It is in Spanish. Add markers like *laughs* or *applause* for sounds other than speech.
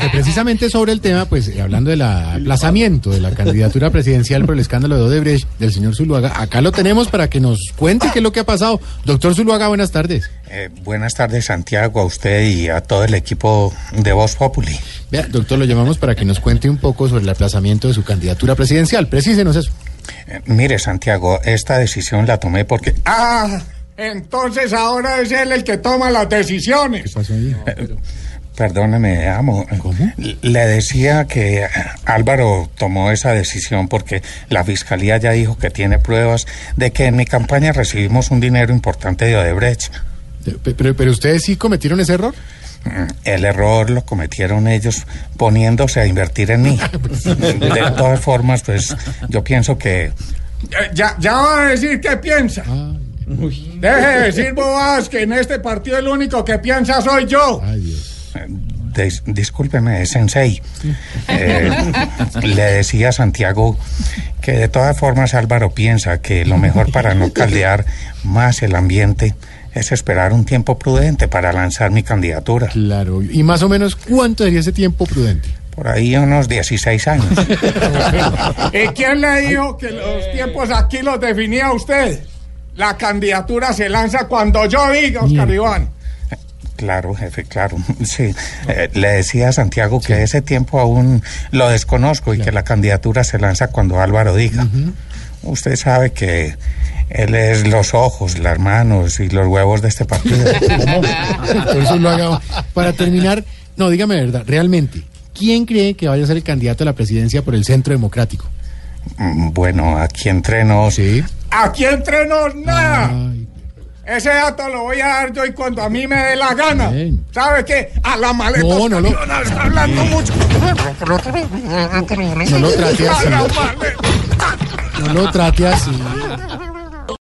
Eh, Precisamente sobre el tema, pues eh, hablando del aplazamiento de la candidatura presidencial por el escándalo de Odebrecht del señor Zuluaga, acá lo tenemos para que nos cuente qué es lo que ha pasado. Doctor Zuluaga, buenas tardes. Eh, buenas tardes, Santiago, a usted y a todo el equipo de Voz Populi. Vea, doctor, lo llamamos para que nos cuente un poco sobre el aplazamiento de su candidatura presidencial. Precísenos eso. Eh, mire, Santiago, esta decisión la tomé porque... Ah, entonces ahora es él el que toma las decisiones. ¿Qué pasó ahí? Perdóneme, amo. ¿Cómo? Le decía que eh, Álvaro tomó esa decisión porque la fiscalía ya dijo que tiene pruebas de que en mi campaña recibimos un dinero importante de Odebrecht. Pe- Pero, pero ustedes sí cometieron ese error. Mm, El error lo cometieron ellos poniéndose a invertir en mí. *laughs* De todas formas, pues yo pienso que Eh, Ya, ya va a decir qué piensa. Deje de decir bobadas que en este partido el único que piensa soy yo. ay, Dios. Dis- discúlpeme, sensei. Eh, le decía a Santiago que de todas formas Álvaro piensa que lo mejor para no caldear más el ambiente es esperar un tiempo prudente para lanzar mi candidatura. Claro. ¿Y más o menos cuánto sería ese tiempo prudente? Por ahí unos 16 años. *laughs* ¿Y quién le dijo que los tiempos aquí los definía usted? La candidatura se lanza cuando yo diga, Oscar Iván. Claro, jefe, claro. *laughs* Sí. Eh, le decía a Santiago que ese tiempo aún lo desconozco y que la candidatura se lanza cuando Álvaro diga. Usted sabe que él es los ojos, las manos y los huevos de este partido. *laughs* Doctor Zuluaga, para terminar, no, dígame la verdad, realmente, ¿quién cree que vaya a ser el candidato a la presidencia por el Centro Democrático? Mm, bueno, aquí entre nos. Sí. Aquí entre nos nada. Ay, Ese dato lo voy a dar yo y cuando a mí me dé la gana. Bien. ¿Sabe qué? A la maleta. No, no, no. Está hablando mucho. no lo trate así. No lo trate así.